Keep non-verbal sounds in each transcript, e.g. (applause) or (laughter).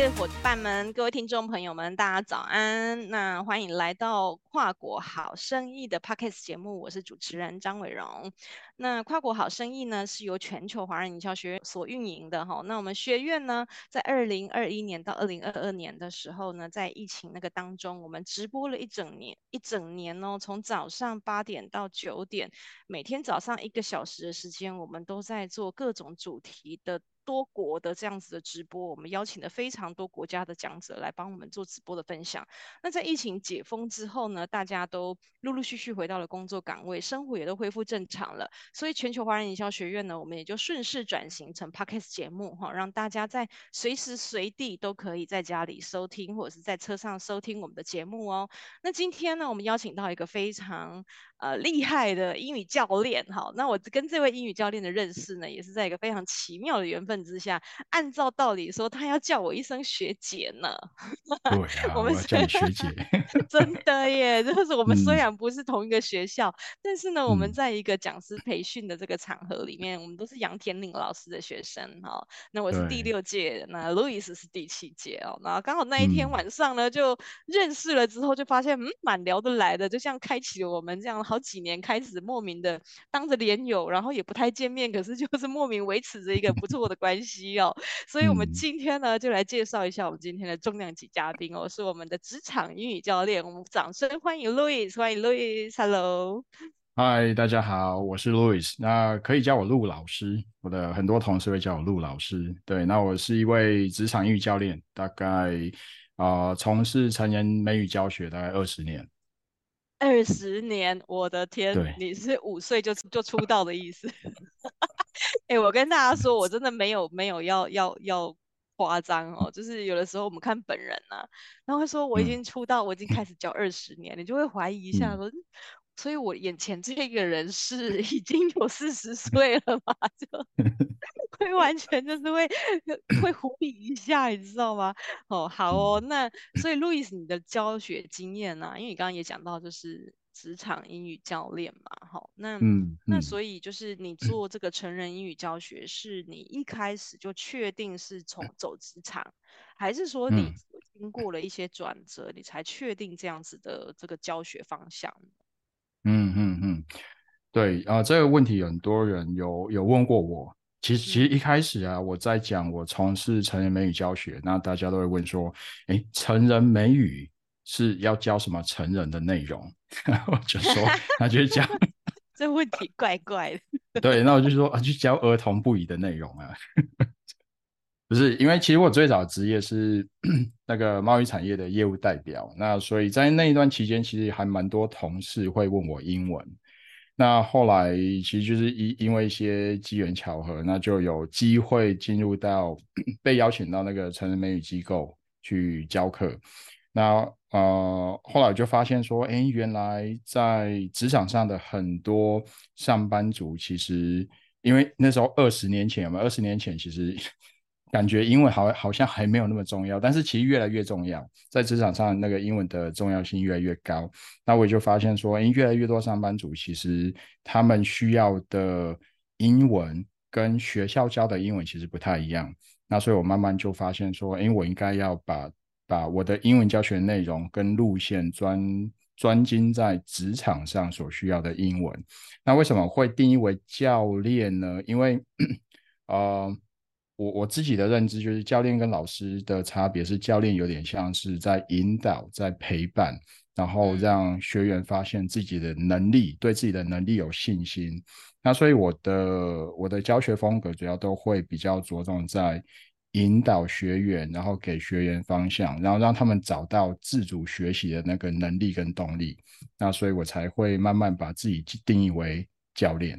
位伙伴们，各位听众朋友们，大家早安！那欢迎来到跨国好生意的 Podcast 节目，我是主持人张伟荣。那跨国好生意呢，是由全球华人营销学院所运营的哈。那我们学院呢，在二零二一年到二零二二年的时候呢，在疫情那个当中，我们直播了一整年，一整年哦，从早上八点到九点，每天早上一个小时的时间，我们都在做各种主题的。多国的这样子的直播，我们邀请了非常多国家的讲者来帮我们做直播的分享。那在疫情解封之后呢，大家都陆陆续续回到了工作岗位，生活也都恢复正常了。所以全球华人营销学院呢，我们也就顺势转型成 Podcast 节目哈，让大家在随时随地都可以在家里收听，或者是在车上收听我们的节目哦。那今天呢，我们邀请到一个非常呃，厉害的英语教练，哈，那我跟这位英语教练的认识呢，也是在一个非常奇妙的缘分之下。按照道理说，他要叫我一声学姐呢。对啊，(laughs) 我们要叫你学姐。(laughs) 真的耶，就是我们虽然不是同一个学校，嗯、但是呢，我们在一个讲师培训的这个场合里面，嗯、我们都是杨天岭老师的学生哈。那我是第六届，那 Louis 是第七届哦。然后刚好那一天晚上呢，嗯、就认识了之后，就发现嗯，蛮聊得来的，就像开启了我们这样。好几年开始莫名的当着连友，然后也不太见面，可是就是莫名维持着一个不错的关系哦。所以，我们今天呢，就来介绍一下我们今天的重量级嘉宾哦，是我们的职场英语教练。我们掌声欢迎 Louis，欢迎 Louis，Hello。嗨，大家好，我是 Louis，那可以叫我陆老师，我的很多同事会叫我陆老师。对，那我是一位职场英语教练，大概啊、呃、从事成人美语教学大概二十年。二十年，我的天，对你是五岁就就出道的意思？(laughs) 哎、欸，我跟大家说，我真的没有没有要要要夸张哦，就是有的时候我们看本人啊，然后会说我已经出道，嗯、我已经开始教二十年，你就会怀疑一下说，嗯、所以我眼前这个人是 (laughs) 已经有四十岁了吗？(laughs) 就。(laughs) 会完全就是会会狐疑一下，你知道吗？哦，好哦，那所以路易斯，你的教学经验呢、啊？因为你刚刚也讲到，就是职场英语教练嘛，好，那嗯，嗯那所以就是你做这个成人英语教学，是你一开始就确定是从走职场，还是说你经过了一些转折，你才确定这样子的这个教学方向？嗯嗯嗯，对啊、呃，这个问题很多人有有问过我。其实，其实一开始啊，我在讲我从事成人美语教学，那大家都会问说，哎，成人美语是要教什么成人的内容？(laughs) 我就说，他就是讲，(laughs) 这问题怪怪的。(laughs) 对，那我就说啊，去教儿童不宜的内容啊。不是，因为其实我最早的职业是 (clears throat) 那个贸易产业的业务代表，那所以在那一段期间，其实还蛮多同事会问我英文。那后来其实就是因因为一些机缘巧合，那就有机会进入到 (clears throat) 被邀请到那个成人美语机构去教课。那呃后来我就发现说，哎，原来在职场上的很多上班族，其实因为那时候二十年前有没有？二十年前其实。感觉英文好好像还没有那么重要，但是其实越来越重要，在职场上那个英文的重要性越来越高。那我也就发现说，诶，越来越多上班族其实他们需要的英文跟学校教的英文其实不太一样。那所以我慢慢就发现说，诶，我应该要把把我的英文教学内容跟路线专专精在职场上所需要的英文。那为什么会定义为教练呢？因为，呃。我我自己的认知就是，教练跟老师的差别是，教练有点像是在引导、在陪伴，然后让学员发现自己的能力，对自己的能力有信心。那所以我的我的教学风格主要都会比较着重在引导学员，然后给学员方向，然后让他们找到自主学习的那个能力跟动力。那所以我才会慢慢把自己定义为教练。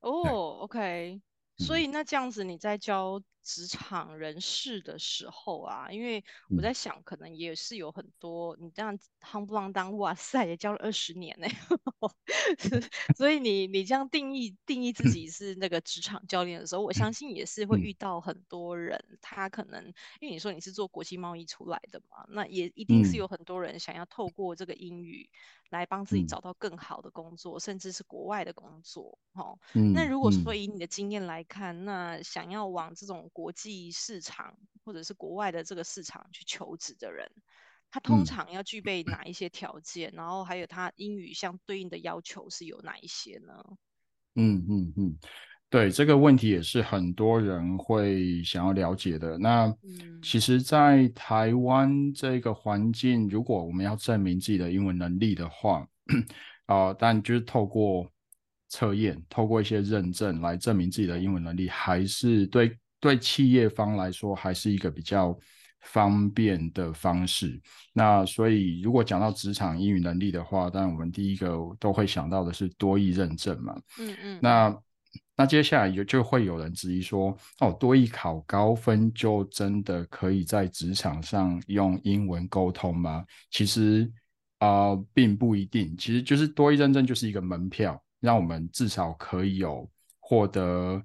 哦、oh，OK。所以那这样子你在教职场人士的时候啊，因为我在想，可能也是有很多你这样夯不啷当，哇塞，也教了二十年呢。(laughs) 所以你你这样定义定义自己是那个职场教练的时候，我相信也是会遇到很多人，他可能因为你说你是做国际贸易出来的嘛，那也一定是有很多人想要透过这个英语。来帮自己找到更好的工作，嗯、甚至是国外的工作，哈、哦。嗯、那如果说以你的经验来看，嗯、那想要往这种国际市场或者是国外的这个市场去求职的人，他嗯通常要具备哪一些条件？然后还有他英语相对应的要求是有哪一些呢？嗯嗯嗯，对，这个问题也是很多人会想要了解的。那其实，在台湾这个环境，如果我们要证明自己的英文能力的话，啊、呃，但就是透过测验，透过一些认证来证明自己的英文能力，还是对对企业方来说，还是一个比较方便的方式。那所以，如果讲到职场英语能力的话，当然我们第一个都会想到的是多益认证嘛。嗯嗯。那那接下来就就会有人质疑说，哦，多益考高分就真的可以在职场上用英文沟通吗？其实啊、呃，并不一定。其实就是多益认证就是一个门票，让我们至少可以有获得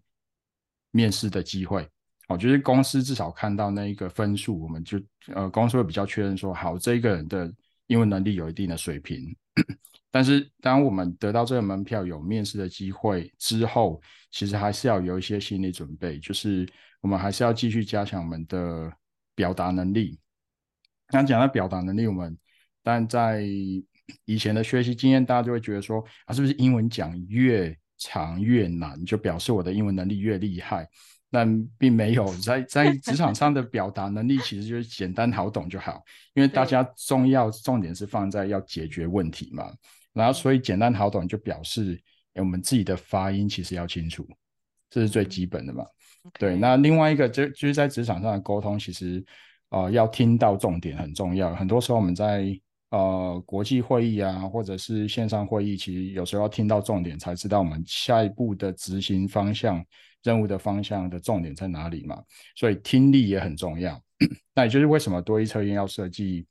面试的机会。哦，就是公司至少看到那一个分数，我们就呃，公司会比较确认说，好，这个人的英文能力有一定的水平。(clears throat) 但是，当我们得到这个门票，有面试的机会之后，其实还是要有一些心理准备，就是我们还是要继续加强我们的表达能力。刚讲到表达能力，我们但在以前的学习经验，大家就会觉得说，啊，是不是英文讲越长越难，就表示我的英文能力越厉害？但并没有，在在职场上的表达能力其实就是简单好懂就好，因为大家重要重点是放在要解决问题嘛。然后所以简单好懂就表示我们自己的发音其实要清楚，这是最基本的嘛。对，那另外一个就就是在职场上的沟通，其实呃要听到重点很重要。很多时候我们在呃国际会议啊，或者是线上会议，其实有时候要听到重点才知道我们下一步的执行方向。任务的方向的重点在哪里嘛？所以听力也很重要。那也就是为什么多一测验要设计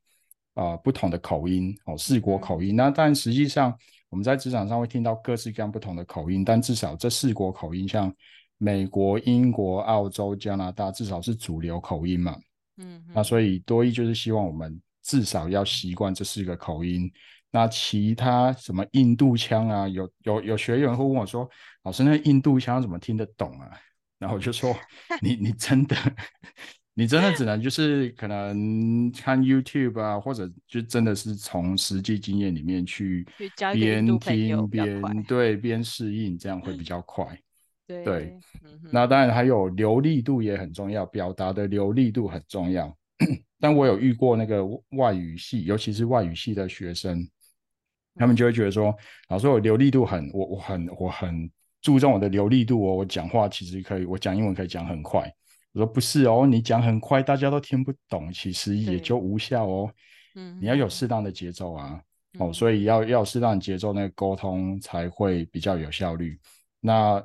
啊不同的口音哦，四国口音。那但实际上我们在职场上会听到各式各样不同的口音，但至少这四国口音，像美国、英国、澳洲、加拿大，至少是主流口音嘛。嗯，那所以多一就是希望我们至少要习惯这四个口音。那其他什么印度腔啊，有有有学员会问我说：“老师，那印度腔怎么听得懂啊？” (laughs) 然后我就说：“ (laughs) 你你真的，(laughs) 你真的只能就是可能看 YouTube 啊，或者就真的是从实际经验里面去边听边对边适应，这样会比较快。对”对，嗯、那当然还有流利度也很重要，表达的流利度很重要。但我有遇过那个外语系，尤其是外语系的学生。他们就会觉得说，老师，我流利度很，我我很我很注重我的流利度哦，我讲话其实可以，我讲英文可以讲很快。我说不是哦，你讲很快，大家都听不懂，其实也就无效哦。嗯，你要有适当的节奏啊，哦，所以要要有适当的节奏，那个沟通才会比较有效率。那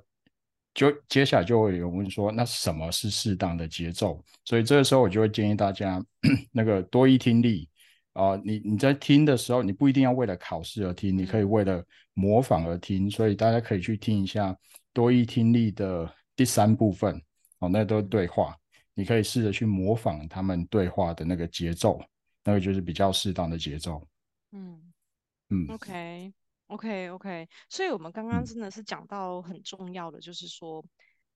就接下来就会有人问说，那什么是适当的节奏？所以这个时候我就会建议大家，(clears throat) 那个多一听力。啊、呃，你你在听的时候，你不一定要为了考试而听，你可以为了模仿而听，所以大家可以去听一下多一听力的第三部分，哦，那都是对话，你可以试着去模仿他们对话的那个节奏，那个就是比较适当的节奏。嗯嗯，OK OK OK，所以我们刚刚真的是讲到很重要的，就是说，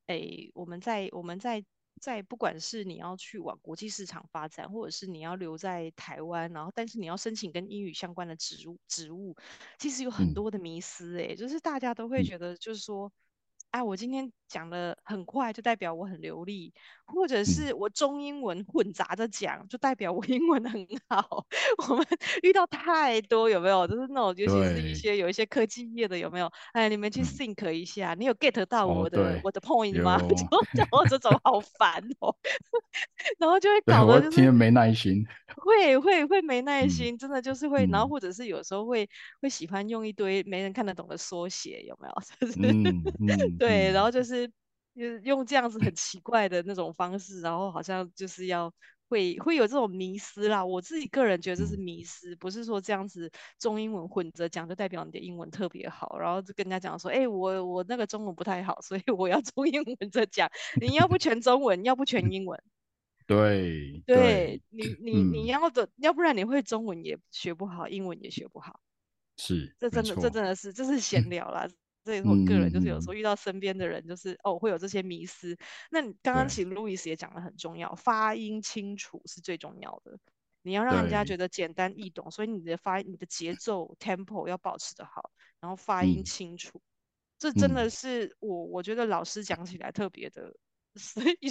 哎、嗯，我们在我们在。在不管是你要去往国际市场发展，或者是你要留在台湾，然后但是你要申请跟英语相关的职务，职务其实有很多的迷思诶、欸，就是大家都会觉得就是说。哎、啊，我今天讲的很快，就代表我很流利，或者是我中英文混杂着讲，就代表我 (laughs) 英文很好。我们 (laughs) 遇到太多有没有？就是那种，尤其是一些有一些科技业的有没有？哎，你们去 think 一下，嗯、你有 get 到我的、哦、我的 point 吗？(laughs) 就讲我这种好烦哦，然后就会搞得就是没耐心，会会会没耐心，嗯、真的就是会，然后或者是有时候会会喜欢用一堆没人看得懂的缩写，有没有？就是嗯。嗯对，然后就是就是用这样子很奇怪的那种方式，然后好像就是要会会有这种迷失啦。我自己个人觉得这是迷失，不是说这样子中英文混着讲就代表你的英文特别好，然后就跟人家讲说，哎，我我那个中文不太好，所以 (laughs) 我要中英文着讲。你要不全中文，要不全英文。(laughs) 对，对，对你你你要的，要不然你会中文也学不好，英文也学不好。是，这真的这真的是这是闲聊啦。这也是我个人，就是有时候遇到身边的人，就是、嗯、哦会有这些迷思。那你刚刚其实路易斯也讲得很重要，发音清楚是最重要的。你要让人家觉得简单易懂，所以你的发你的节奏 tempo 要保持的好，然后发音清楚。嗯、这真的是我我觉得老师讲起来特别的。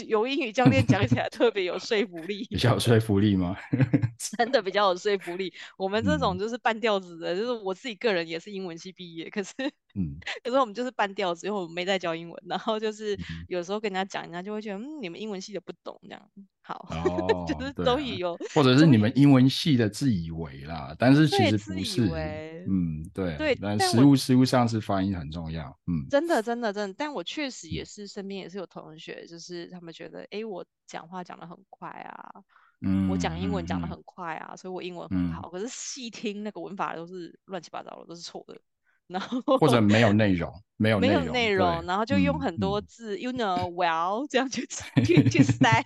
有英语教练讲起来特别有说服力，(laughs) 比较有说服力吗？(laughs) 真的比较有说服力。我们这种就是半吊子的，嗯、就是我自己个人也是英文系毕业，可是，嗯，(laughs) 可是我们就是半吊子，因为我们没在教英文，然后就是有时候跟人家讲，人家就会觉得，嗯，你们英文系的不懂这样。好，(laughs) 哦、就是终于有、啊，或者是你们英文系的自以为啦，但是其实不是，嗯，对，对，但实物实物上是发音很重要，嗯，真的真的真的，但我确实也是身边也是有同学，就是他们觉得，哎，我讲话讲的很快啊，嗯，我讲英文讲的很快啊，嗯、所以我英文很好，嗯、可是细听那个文法都是乱七八糟的，都是错的。然后或者没有内容，没有 (laughs) 内容，没有内容，然后就用很多字、嗯、，you know well 这样去去 (laughs) 去塞，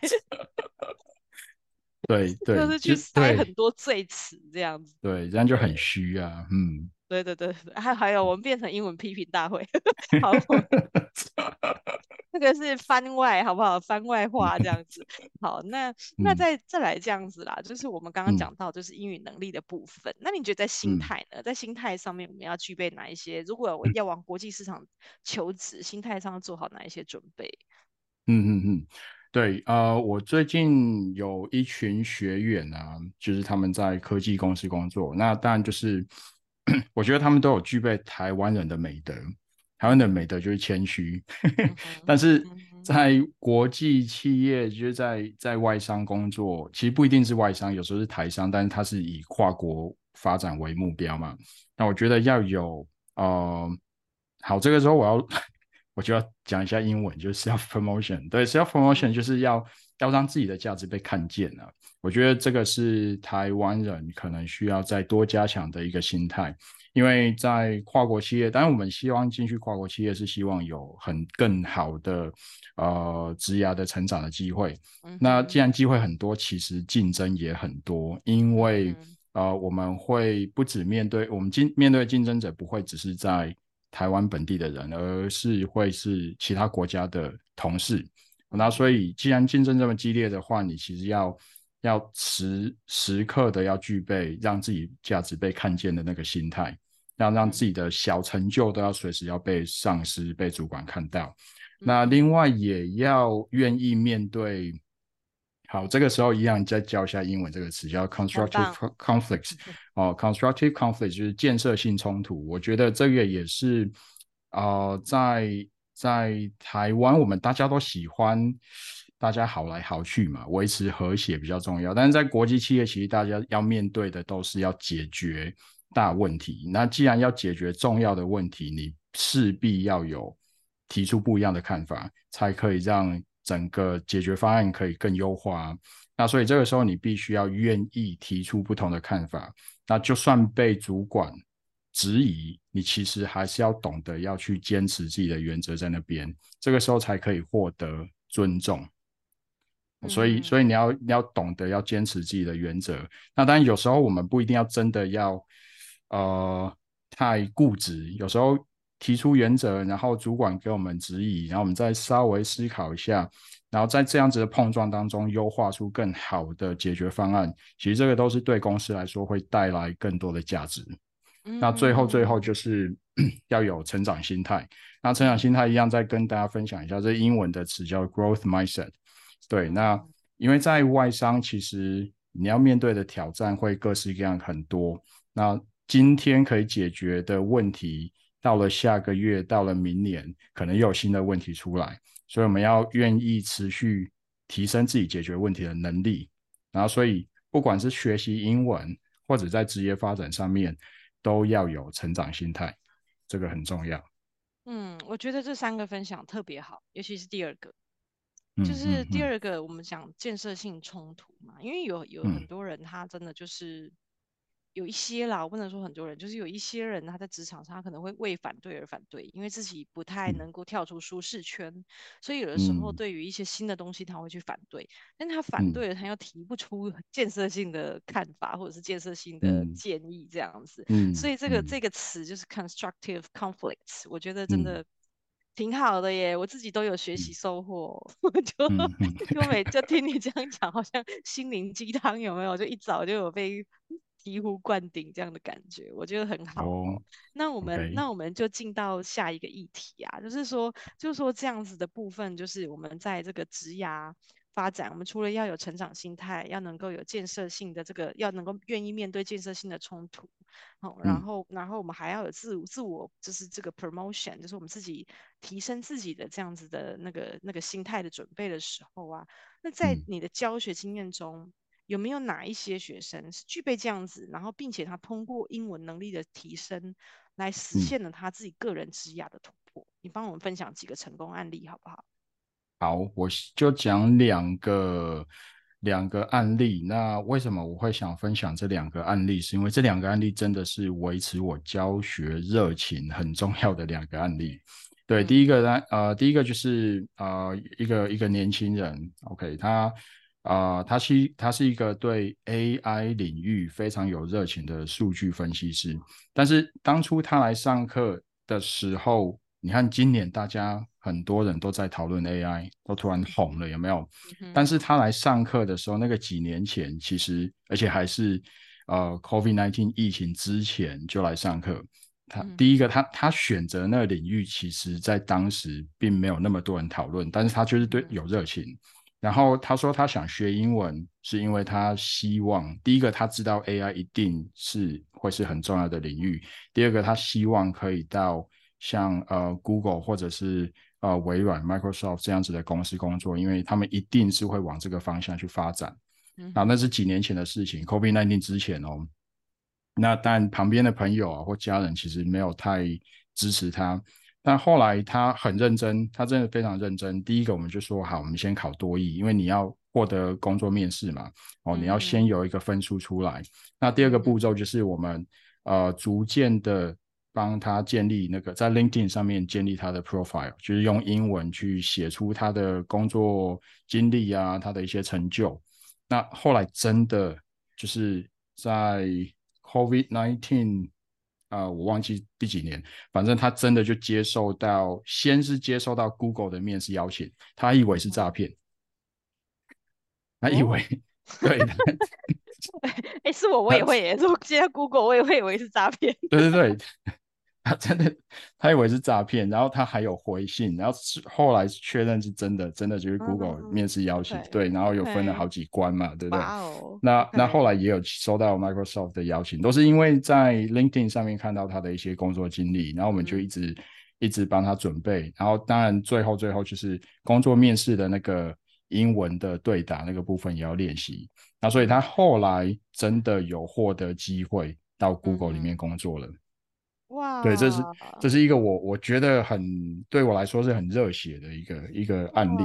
对对，(laughs) 就是去塞很多赘词这样子，对，这样就很虚啊，嗯，对对对，还还有我们变成英文批评大会，好。(laughs) 那个是番外，好不好？番外话这样子。好，那那再再来这样子啦，就是我们刚刚讲到，就是英语能力的部分。嗯、那你觉得在心态呢？在心态上面，我们要具备哪一些？如果我要往国际市场求职，心态上做好哪一些准备？嗯嗯嗯，对，呃，我最近有一群学员啊，就是他们在科技公司工作。那当然就是，(clears throat) 我觉得他们都有具备台湾人的美德。台湾的美德就是谦虚，(laughs) 但是在国际企业，就是在在外商工作，其实不一定是外商，有时候是台商，但是它是以跨国发展为目标嘛。那我觉得要有呃，好，这个时候我要 (laughs) 我就要讲一下英文，就是 self promotion。对，self promotion 就是要要让自己的价值被看见了。我觉得这个是台湾人可能需要再多加强的一个心态。因为在跨国企业，当然我们希望进去跨国企业是希望有很更好的呃职涯的成长的机会。嗯、那既然机会很多，其实竞争也很多，因为、嗯、呃我们会不止面对我们竞面对的竞争者不会只是在台湾本地的人，而是会是其他国家的同事。那所以既然竞争这么激烈的话，你其实要要时时刻的要具备让自己价值被看见的那个心态。要让自己的小成就都要随时要被上司、被主管看到。那另外也要愿意面对。好，这个时候一样再教一下英文这个词，叫 constructive conflicts。哦，constructive conflict 就是建设性冲突。我觉得这个也是，呃，在在台湾我们大家都喜欢大家好来好去嘛，维持和谐比较重要。但是在国际企业，其实大家要面对的都是要解决。大问题，那既然要解决重要的问题，你势必要有提出不一样的看法，才可以让整个解决方案可以更优化。那所以这个时候你必须要愿意提出不同的看法。那就算被主管质疑，你其实还是要懂得要去坚持自己的原则在那边，这个时候才可以获得尊重。所以，所以你要你要懂得要坚持自己的原则。那当然有时候我们不一定要真的要。呃，太固执，有时候提出原则，然后主管给我们指引，然后我们再稍微思考一下，然后在这样子的碰撞当中优化出更好的解决方案。其实这个都是对公司来说会带来更多的价值。那最后最后就是 (clears throat) 要有成长心态。那成长心态一样，再跟大家分享一下，这英文的词叫 growth mindset。对，那因为在外商，其实你要面对的挑战会各式各样很多。那今天可以解决的问题，到了下个月，到了明年，可能又有新的问题出来，所以我们要愿意持续提升自己解决问题的能力。然后，所以不管是学习英文，或者在职业发展上面，都要有成长心态，这个很重要。嗯，我觉得这三个分享特别好，尤其是第二个，就是第二个我们讲建设性冲突嘛，因为有有很多人他真的就是。有一些啦，我不能说很多人，就是有一些人他在职场上他可能会为反对而反对，因为自己不太能够跳出舒适圈，嗯、所以有的时候对于一些新的东西他会去反对，嗯、但他反对了，他又提不出建设性的看法或者是建设性的建议这样子，嗯、所以这个、嗯、这个词就是 constructive conflicts，我觉得真的。嗯挺好的耶，我自己都有学习收获，(laughs) 就、嗯、就每 (laughs) 就听你这样讲，好像心灵鸡汤有没有？就一早就有被醍醐灌顶这样的感觉，我觉得很好。哦、那我们.那我们就进到下一个议题啊，就是说就是说这样子的部分，就是我们在这个职涯发展，我们除了要有成长心态，要能够有建设性的这个，要能够愿意面对建设性的冲突，好，然后、嗯、然后我们还要有自自我，就是这个 promotion，就是我们自己提升自己的这样子的那个那个心态的准备的时候啊，那在你的教学经验中、嗯，有没有哪一些学生是具备这样子，然后并且他通过英文能力的提升，来实现了他自己个人职涯的突破？嗯、你帮我们分享几个成功案例好不好？好，我就讲两个两个案例。那为什么我会想分享这两个案例？是因为这两个案例真的是维持我教学热情很重要的两个案例。对，第一个呢，呃，第一个就是呃，一个一个年轻人，OK，他啊，他是、呃、他是一个对 AI 领域非常有热情的数据分析师。但是当初他来上课的时候，你看今年大家。很多人都在讨论 AI，都突然红了，有没有？嗯、但是他来上课的时候，那个几年前，其实而且还是呃 COVID-19 疫情之前就来上课。他、嗯、第一个，他他选择那个领域，其实在当时并没有那么多人讨论，但是他就是对有热情、嗯。然后他说他想学英文，是因为他希望第一个他知道 AI 一定是会是很重要的领域，第二个他希望可以到像呃 Google 或者是呃，微软 Microsoft 这样子的公司工作，因为他们一定是会往这个方向去发展。嗯，啊，那是几年前的事情，COVID-19 之前哦。那但旁边的朋友啊或家人其实没有太支持他，但后来他很认真，他真的非常认真。第一个我们就说好，我们先考多益，因为你要获得工作面试嘛，哦，你要先有一个分数出来。嗯。那第二个步骤就是我们呃逐渐的。帮他建立那个在 LinkedIn 上面建立他的 profile，就是用英文去写出他的工作经历啊，他的一些成就。那后来真的就是在 COVID-19 啊、呃，我忘记第几年，反正他真的就接受到，先是接受到 Google 的面试邀请，他以为是诈骗，他以为、哦、对，(laughs) 哎，是我我也会耶，如果接到 Google 我也会以为是诈骗，对对对。他真的，他以为是诈骗，然后他还有回信，然后后来确认是真的，真的就是 Google 面试邀请，嗯、对，然后有分了好几关嘛，对不对？哦、那、那后来也有收到 Microsoft 的邀请，都是因为在 LinkedIn 上面看到他的一些工作经历，然后我们就一直、嗯、一直帮他准备，然后当然最后最后就是工作面试的那个英文的对答那个部分也要练习，那所以他后来真的有获得机会到 Google 里面工作了。嗯哇，对，这是这是一个我我觉得很对我来说是很热血的一个一个案例。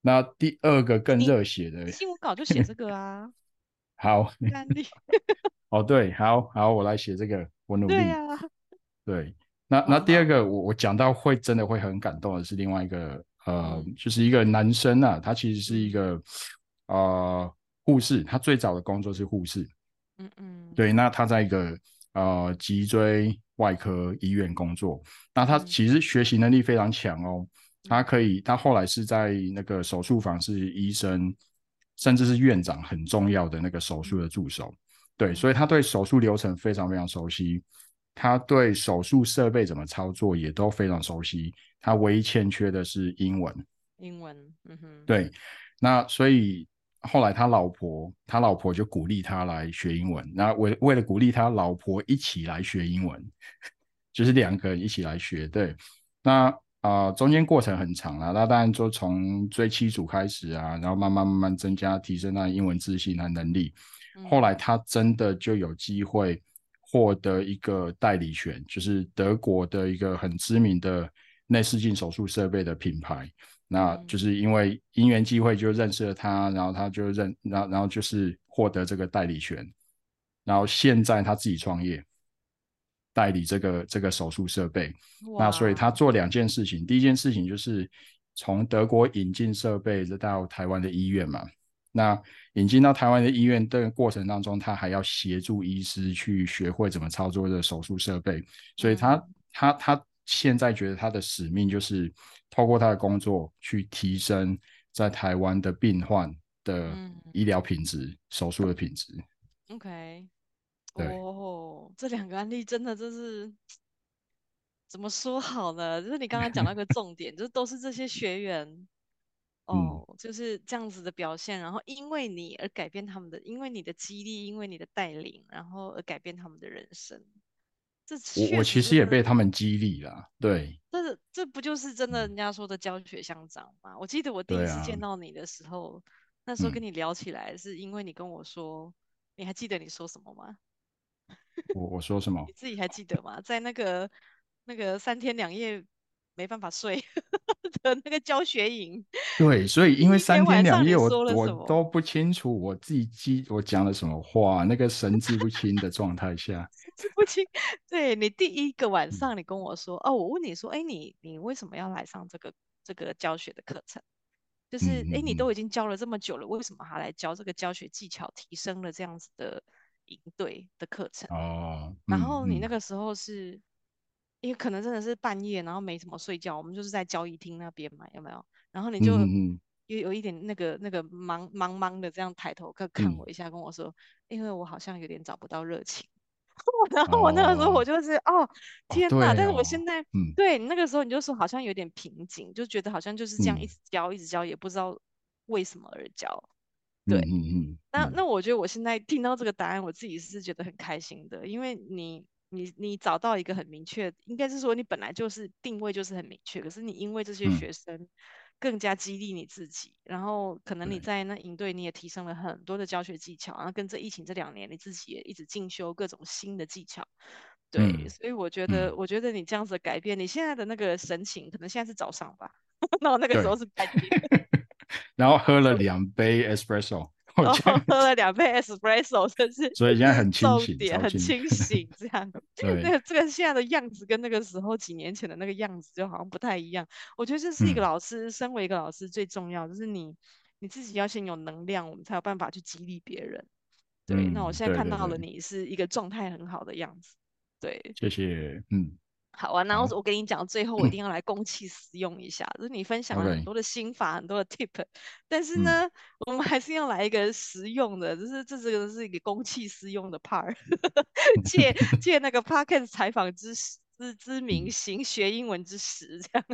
那第二个更热血的新闻稿就写这 (laughs) 个啊。好，案例。哦，对，好好，我来写这个，我努力。对啊。对，那那第二个我我讲到会真的会很感动的是另外一个呃，就是一个男生啊，他其实是一个呃护士，他最早的工作是护士。嗯嗯。对，那他在一个。呃，脊椎外科医院工作，那他其实学习能力非常强哦。他可以，他后来是在那个手术房是医生，甚至是院长很重要的那个手术的助手。对，所以他对手术流程非常非常熟悉，他对手术设备怎么操作也都非常熟悉。他唯一欠缺的是英文。英文，嗯哼。对，那所以。后来他老婆，他老婆就鼓励他来学英文。那为为了鼓励他老婆一起来学英文，(laughs) 就是两个人一起来学。对，那啊、呃、中间过程很长啊。那当然就从最基础开始啊，然后慢慢慢慢增加提升他的英文自信和能力。后来他真的就有机会获得一个代理权，就是德国的一个很知名的内视镜手术设备的品牌。那就是因为因缘际会就认识了他，然后他就认，然后然后就是获得这个代理权。然后现在他自己创业，代理这个这个手术设备。那所以他做两件事情，第一件事情就是从德国引进设备到台湾的医院嘛。那引进到台湾的医院的过程当中，他还要协助医师去学会怎么操作这个手术设备。所以他、嗯、他他现在觉得他的使命就是透过他的工作去提升在台湾的病患的医疗品质、嗯、手术的品质。OK，对哦，这两个案例真的就是怎么说好呢？就是你刚刚讲到一个 (laughs) 重点，就是都是这些学员。哦，就是这样子的表现，然后因为你而改变他们的，因为你的激励，因为你的带领，然后而改变他们的人生。这我我其实也被他们激励了，对。但是这不就是真的人家说的教学相长吗？嗯、我记得我第一次见到你的时候，啊、那时候跟你聊起来，是因为你跟我说，嗯、你还记得你说什么吗？我我说什么？(laughs) 你自己还记得吗？在那个那个三天两夜。没办法睡 (laughs) 的那个教学营，对，所以因为 (laughs) 三天两夜我我都不清楚我自己记我讲了什么话，那个神志不清的状态下，(laughs) 神志不清。对，你第一个晚上你跟我说，嗯、哦，我问你说，哎，你你为什么要来上这个这个教学的课程？就是哎，你都已经教了这么久了，为什么还来教这个教学技巧提升了这样子的营队的课程？哦，然后你那个时候是。因为可能真的是半夜，然后没怎么睡觉，我们就是在交易厅那边嘛，有没有？然后你就有有一点那个那个茫茫茫的这样抬头看看我一下，跟我说，因为我好像有点找不到热情。(laughs) 然后我那个时候我就是哦天哪！但是我现在对你那个时候你就说好像有点瓶颈，就觉得好像就是这样一直教一直教，也不知道为什么而教。对，嗯嗯那那我觉得我现在听到这个答案，我自己是觉得很开心的，因为你。你你找到一个很明确，应该是说你本来就是定位就是很明确，可是你因为这些学生更加激励你自己，嗯、然后可能你在那营队你也提升了很多的教学技巧，然后跟这疫情这两年你自己也一直进修各种新的技巧，对，嗯、所以我觉得、嗯、我觉得你这样子的改变，你现在的那个神情可能现在是早上吧，(laughs) 然后那个时候是白天，(laughs) 然后喝了两杯 espresso。然后 (laughs) 喝了两杯 espresso，真是所以现在很清醒，点很清醒，这样。(laughs) 对那个这个现在的样子跟那个时候几年前的那个样子就好像不太一样。我觉得这是一个老师，嗯、身为一个老师最重要就是你你自己要先有能量，我们才有办法去激励别人。对，嗯、那我现在看到了你是一个状态很好的样子。对，谢谢，嗯。好啊，然后我跟你讲，最后我一定要来公器私用一下，嗯、就是你分享了很多的心法很多的 tip，(laughs) 但是呢，嗯、我们还是要来一个实用的，就是这这个是一个公器私用的 part，(laughs) 借 (laughs) 借那个 podcast 采访之之之名行学英文之实，这样。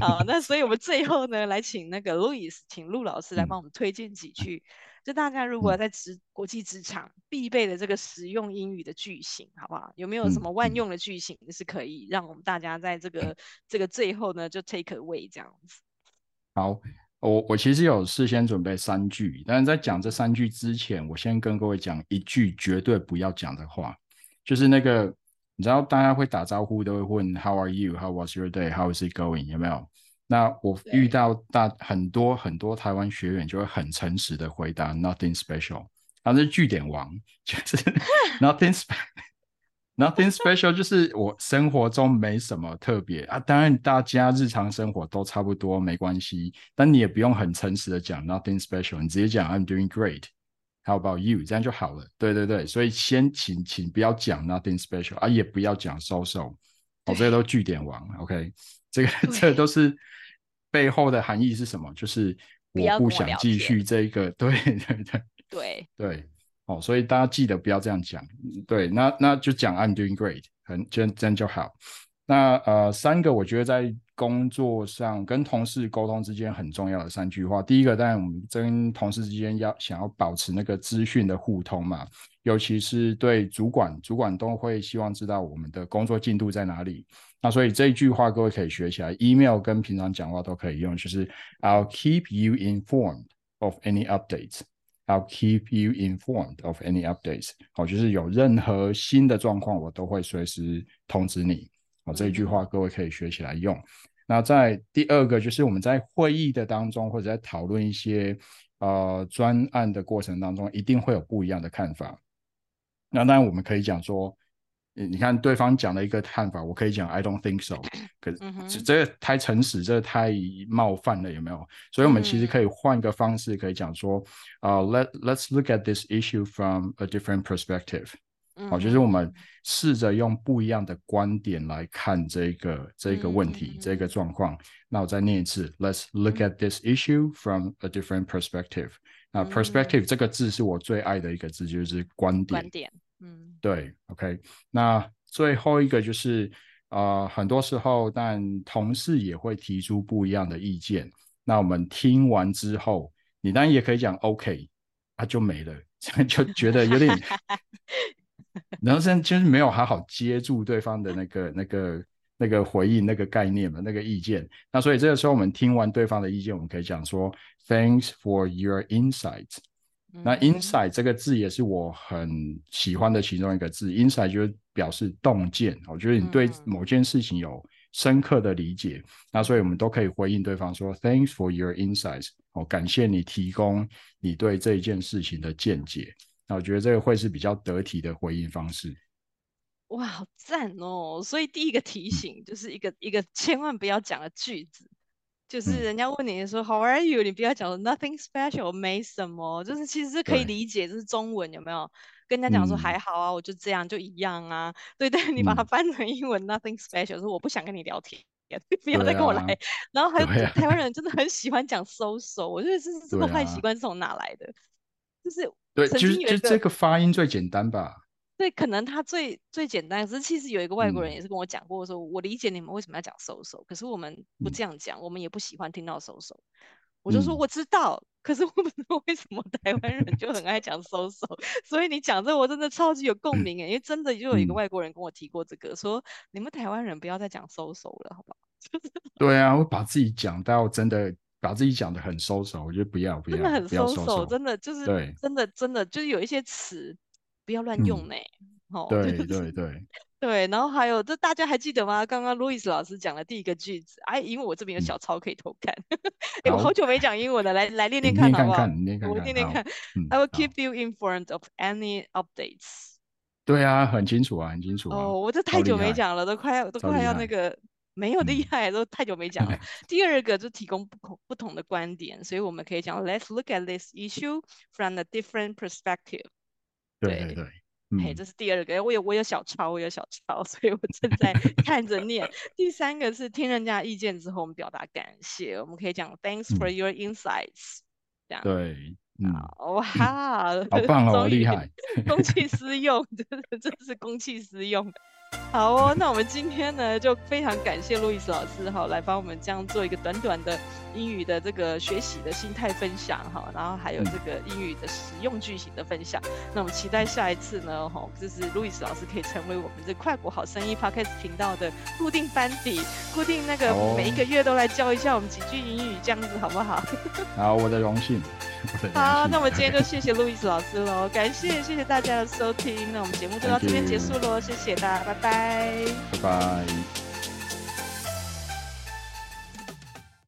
好，那所以我们最后呢，来请那个 Louis，请陆老师来帮我们推荐几句。嗯就大家如果在职国际职场必备的这个实用英语的句型，好不好？有没有什么万用的句型是可以让我们大家在这个、嗯、这个最后呢就 take away 这样子？好，我我其实有事先准备三句，但是在讲这三句之前，我先跟各位讲一句绝对不要讲的话，就是那个你知道大家会打招呼都会问 How are you? How was your day? How is it going? 有没有？那我遇到大很多很多台湾学员就会很诚实的回答 Nothing special，他是据点王，就是 Nothing special，Nothing special 就是我生活中没什么特别啊。当然大家日常生活都差不多，没关系，但你也不用很诚实的讲 Nothing special，你直接讲 I'm doing great，How about you？这样就好了。对对对，所以先请请不要讲 Nothing special 啊，也不要讲 so so，我这些都据点王，OK。(laughs) 这个对这都是背后的含义是什么？就是我不想继续这个，(laughs) 对对对对对，哦，所以大家记得不要这样讲，对，那那就讲 I'm doing great，很这样这样就好。那呃，三个我觉得在工作上跟同事沟通之间很重要的三句话，第一个当然我们跟同事之间要想要保持那个资讯的互通嘛，尤其是对主管，主管都会希望知道我们的工作进度在哪里。那所以这一句话各位可以学起来，email 跟平常讲话都可以用，就是 I'll keep you informed of any updates. I'll keep you informed of any updates. 好，就是有任何新的状况，我都会随时通知你。好，这一句话各位可以学起来用。那在第二个就是我们在会议的当中，或者在讨论一些呃专案的过程当中，一定会有不一样的看法。那当然我们可以讲说，你看对方讲了一个看法，我可以讲 I don't think so，(clears throat) 可是这这个太诚实，这个太冒犯了，有没有？所以我们其实可以换一个方式，可以讲说，啊、uh, Let Let's look at this issue from a different perspective。好，就是我们试着用不一样的观点来看这个这个问题，这个状况。那我再念一次，Let's look at this issue from a different perspective。那 perspective 这个字是我最爱的一个字，就是观点。观点，嗯，对，OK。那最后一个就是，呃，很多时候，但同事也会提出不一样的意见。那我们听完之后，你当然也可以讲 OK，啊，就没了，(laughs) 就觉得有点。(laughs) 然后现在就是没有好好接住对方的那个、那个、那个回应、那个概念嘛，那个意见。那所以这个时候我们听完对方的意见，我们可以讲说，Thanks for your insight。那 insight 这个字也是我很喜欢的其中一个字。insight 就是表示洞见，我觉得你对某件事情有深刻的理解。那所以我们都可以回应对方说，Thanks for your insights。哦，感谢你提供你对这一件事情的见解。那我觉得这个会是比较得体的回应方式。哇，好赞哦！所以第一个提醒就是一个、嗯、一个千万不要讲的句子，就是人家问你说、嗯、How are you？你不要讲 Nothing special，没什么，就是其实是可以理解，就是中文有没有？跟人家讲说还好啊，嗯、我就这样就一样啊。对对，你把它翻成英文、嗯、Nothing special，说我不想跟你聊天，不要再跟我来。啊、然后还有、啊、台湾人真的很喜欢讲 so so，我觉得这是这个坏习惯是从哪来的？就是。对，就是就这个发音最简单吧。对，可能他最最简单。可是其实有一个外国人也是跟我讲过说，说、嗯、我理解你们为什么要讲 so so，可是我们不这样讲，嗯、我们也不喜欢听到 so so。我就说我知道，嗯、可是我不知道为什么台湾人就很爱讲 so so。(laughs) 所以你讲这我真的超级有共鸣诶，嗯、因为真的就有一个外国人跟我提过这个，嗯、说你们台湾人不要再讲 so so 了，好不好？(laughs) 对啊，我把自己讲到真的。把自己讲的很收手，我觉得不要不要，真的很收手，真的就是对，真的真的就是有一些词不要乱用呢。哦，对对对 (laughs) 对，然后还有这大家还记得吗？刚刚路易斯老师讲的第一个句子，哎，因为我这边有小抄可以偷看，(laughs) 哎，我好久没讲英文了，来来练练看好不好？我练练看，I will keep you informed of any updates。对啊，很清楚啊，很清楚哦，我这太久没讲了，都快要都快要那个。没有厉害，都太久没讲了。(laughs) 第二个就提供不同不同的观点，所以我们可以讲，Let's look at this issue from a different perspective。对对对，嘿，这是第二个。我有我有小抄，我有小抄，所以我正在 (laughs) 看着念。第三个是听人家意见之后，我们表达感谢，我们可以讲 Thanks for your insights。这样对，哇，好棒哦，厉害，公器 (laughs) 私用，真的真是公器私用。(laughs) 好哦，那我们今天呢，就非常感谢路易斯老师好，来帮我们这样做一个短短的英语的这个学习的心态分享哈，然后还有这个英语的实用句型的分享。那我们期待下一次呢，哈，就是路易斯老师可以成为我们这快国好声音 Podcast 频道的固定班底，固定那个每一个月都来教一下我们几句英语，这样子好不好？(laughs) 好，我的荣幸。好，那我们今天就谢谢路易斯老师喽，感谢谢谢大家的收听，那我们节目就到这边结束喽，谢谢大家，拜拜，拜拜。